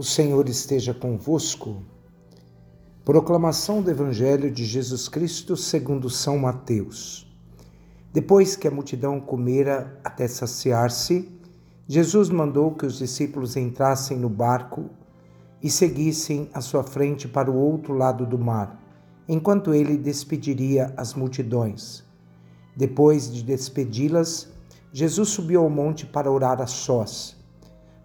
O Senhor esteja convosco. Proclamação do Evangelho de Jesus Cristo segundo São Mateus. Depois que a multidão comera até saciar-se, Jesus mandou que os discípulos entrassem no barco e seguissem à sua frente para o outro lado do mar, enquanto ele despediria as multidões. Depois de despedi-las, Jesus subiu ao monte para orar a sós.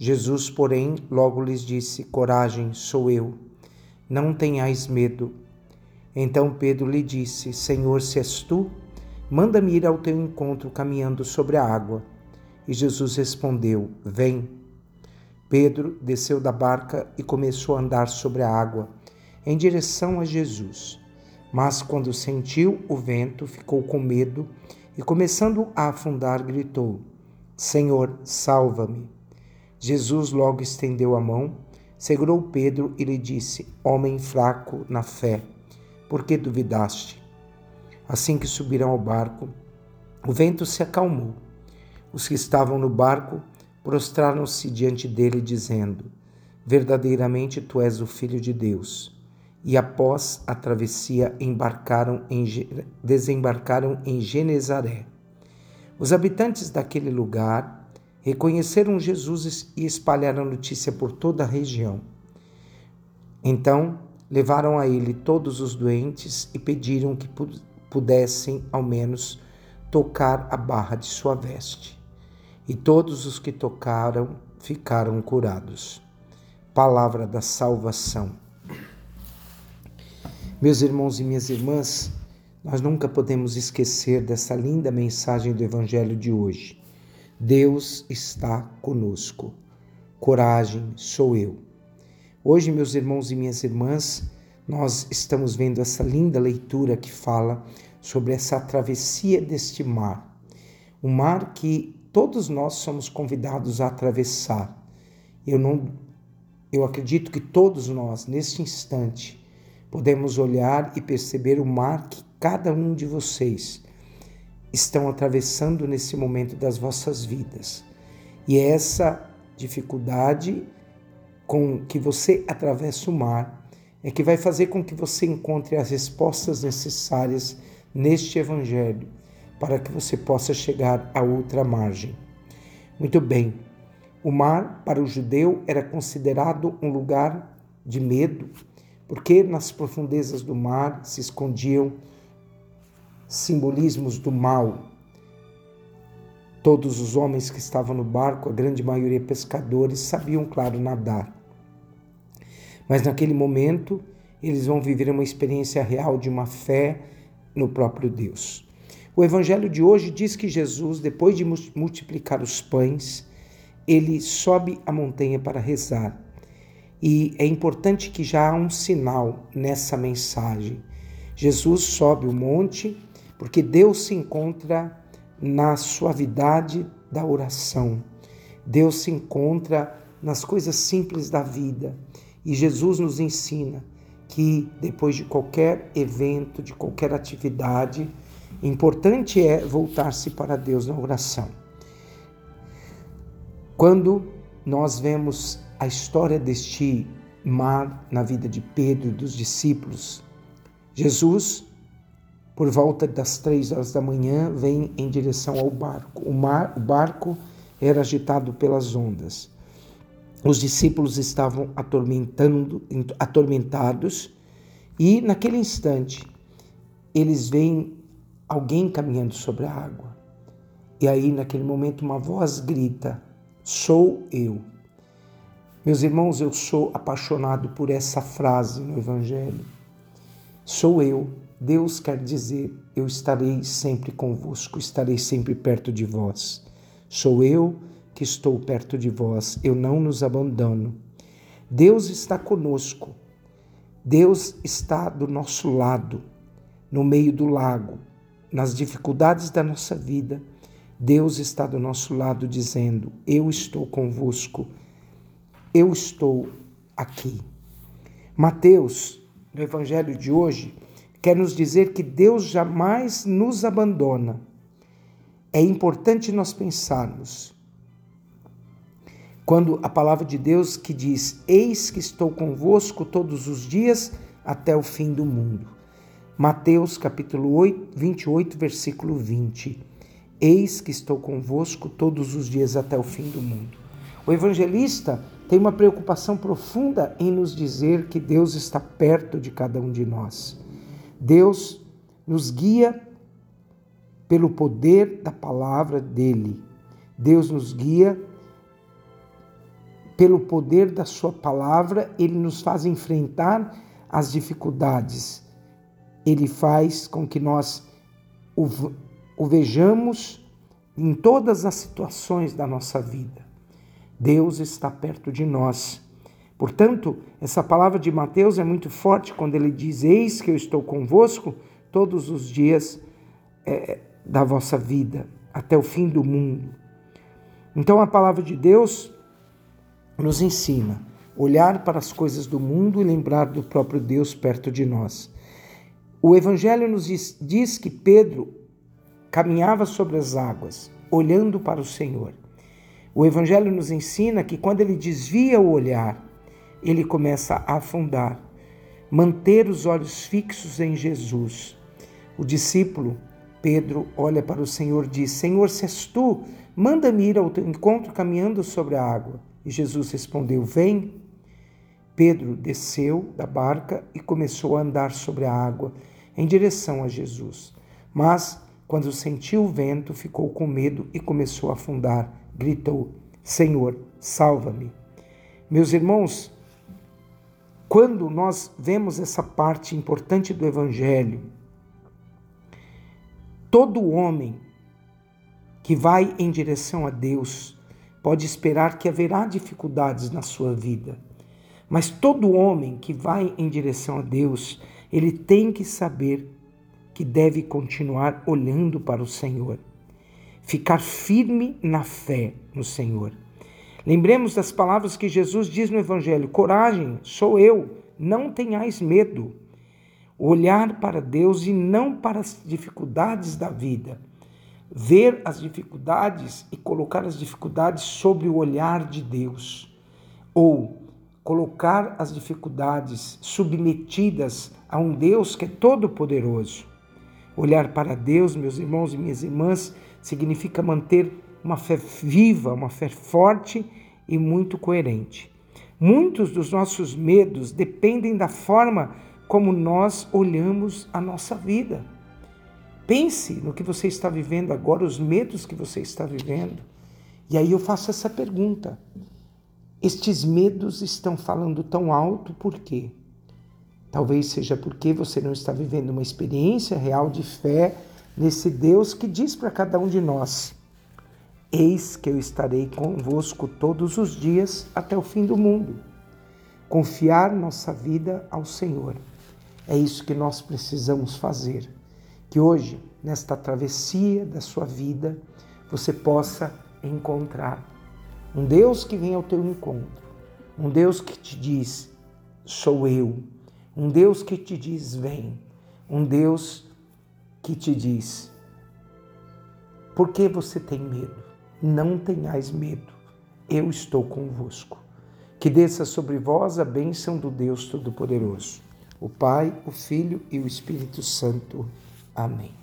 Jesus, porém, logo lhes disse: Coragem, sou eu. Não tenhais medo. Então Pedro lhe disse: Senhor, se és tu, manda-me ir ao teu encontro caminhando sobre a água. E Jesus respondeu: Vem. Pedro desceu da barca e começou a andar sobre a água, em direção a Jesus. Mas quando sentiu o vento, ficou com medo e, começando a afundar, gritou: Senhor, salva-me. Jesus logo estendeu a mão, segurou Pedro e lhe disse: Homem fraco na fé, por que duvidaste? Assim que subiram ao barco, o vento se acalmou. Os que estavam no barco prostraram-se diante dele, dizendo: Verdadeiramente tu és o Filho de Deus. E após a travessia embarcaram em, desembarcaram em Genezaré. Os habitantes daquele lugar reconheceram Jesus e espalharam a notícia por toda a região. Então levaram a ele todos os doentes e pediram que pudessem, ao menos, tocar a barra de sua veste. E todos os que tocaram ficaram curados. Palavra da salvação. Meus irmãos e minhas irmãs, nós nunca podemos esquecer dessa linda mensagem do Evangelho de hoje. Deus está conosco. Coragem, sou eu. Hoje, meus irmãos e minhas irmãs, nós estamos vendo essa linda leitura que fala sobre essa travessia deste mar. Um mar que todos nós somos convidados a atravessar. Eu não eu acredito que todos nós neste instante podemos olhar e perceber o mar que cada um de vocês estão atravessando nesse momento das vossas vidas. E é essa dificuldade com que você atravessa o mar é que vai fazer com que você encontre as respostas necessárias neste evangelho para que você possa chegar a outra margem. Muito bem. O mar para o judeu era considerado um lugar de medo, porque nas profundezas do mar se escondiam simbolismos do mal. Todos os homens que estavam no barco, a grande maioria pescadores, sabiam, claro, nadar. Mas naquele momento, eles vão viver uma experiência real de uma fé no próprio Deus. O evangelho de hoje diz que Jesus, depois de multiplicar os pães, ele sobe a montanha para rezar. E é importante que já há um sinal nessa mensagem. Jesus sobe o monte porque Deus se encontra na suavidade da oração. Deus se encontra nas coisas simples da vida. E Jesus nos ensina que depois de qualquer evento, de qualquer atividade, importante é voltar-se para Deus na oração. Quando nós vemos a história deste mar na vida de Pedro e dos discípulos, Jesus por volta das três horas da manhã, vem em direção ao barco. O, mar, o barco era agitado pelas ondas. Os discípulos estavam atormentando, atormentados e, naquele instante, eles veem alguém caminhando sobre a água. E aí, naquele momento, uma voz grita: Sou eu. Meus irmãos, eu sou apaixonado por essa frase no Evangelho. Sou eu Deus quer dizer: Eu estarei sempre convosco, estarei sempre perto de vós. Sou eu que estou perto de vós, eu não nos abandono. Deus está conosco. Deus está do nosso lado, no meio do lago, nas dificuldades da nossa vida. Deus está do nosso lado dizendo: Eu estou convosco, eu estou aqui. Mateus, no Evangelho de hoje, quer nos dizer que Deus jamais nos abandona. É importante nós pensarmos quando a palavra de Deus que diz: Eis que estou convosco todos os dias até o fim do mundo. Mateus capítulo 8, 28, versículo 20. Eis que estou convosco todos os dias até o fim do mundo. O evangelista tem uma preocupação profunda em nos dizer que Deus está perto de cada um de nós. Deus nos guia pelo poder da palavra dele. Deus nos guia pelo poder da Sua palavra, Ele nos faz enfrentar as dificuldades. Ele faz com que nós o, o vejamos em todas as situações da nossa vida. Deus está perto de nós. Portanto, essa palavra de Mateus é muito forte quando ele diz: Eis que eu estou convosco todos os dias é, da vossa vida, até o fim do mundo. Então, a palavra de Deus nos ensina olhar para as coisas do mundo e lembrar do próprio Deus perto de nós. O Evangelho nos diz, diz que Pedro caminhava sobre as águas, olhando para o Senhor. O Evangelho nos ensina que quando ele desvia o olhar, ele começa a afundar, manter os olhos fixos em Jesus. O discípulo, Pedro, olha para o Senhor e diz: Senhor, se és tu, manda-me ir ao teu encontro caminhando sobre a água. E Jesus respondeu: Vem. Pedro desceu da barca e começou a andar sobre a água em direção a Jesus. Mas, quando sentiu o vento, ficou com medo e começou a afundar. Gritou: Senhor, salva-me. Meus irmãos, quando nós vemos essa parte importante do Evangelho, todo homem que vai em direção a Deus, pode esperar que haverá dificuldades na sua vida. Mas todo homem que vai em direção a Deus, ele tem que saber que deve continuar olhando para o Senhor, ficar firme na fé no Senhor. Lembremos das palavras que Jesus diz no Evangelho: coragem, sou eu, não tenhais medo. Olhar para Deus e não para as dificuldades da vida ver as dificuldades e colocar as dificuldades sobre o olhar de Deus, ou colocar as dificuldades submetidas a um Deus que é todo-poderoso. Olhar para Deus, meus irmãos e minhas irmãs, significa manter uma fé viva, uma fé forte e muito coerente. Muitos dos nossos medos dependem da forma como nós olhamos a nossa vida. Pense no que você está vivendo agora, os medos que você está vivendo. E aí eu faço essa pergunta: estes medos estão falando tão alto por quê? Talvez seja porque você não está vivendo uma experiência real de fé nesse Deus que diz para cada um de nós: Eis que eu estarei convosco todos os dias até o fim do mundo. Confiar nossa vida ao Senhor. É isso que nós precisamos fazer. Que hoje, nesta travessia da sua vida, você possa encontrar um Deus que vem ao teu encontro, um Deus que te diz: sou eu, um Deus que te diz: vem, um Deus que te diz: por que você tem medo? Não tenhais medo, eu estou convosco. Que desça sobre vós a bênção do Deus Todo-Poderoso, o Pai, o Filho e o Espírito Santo. Amém.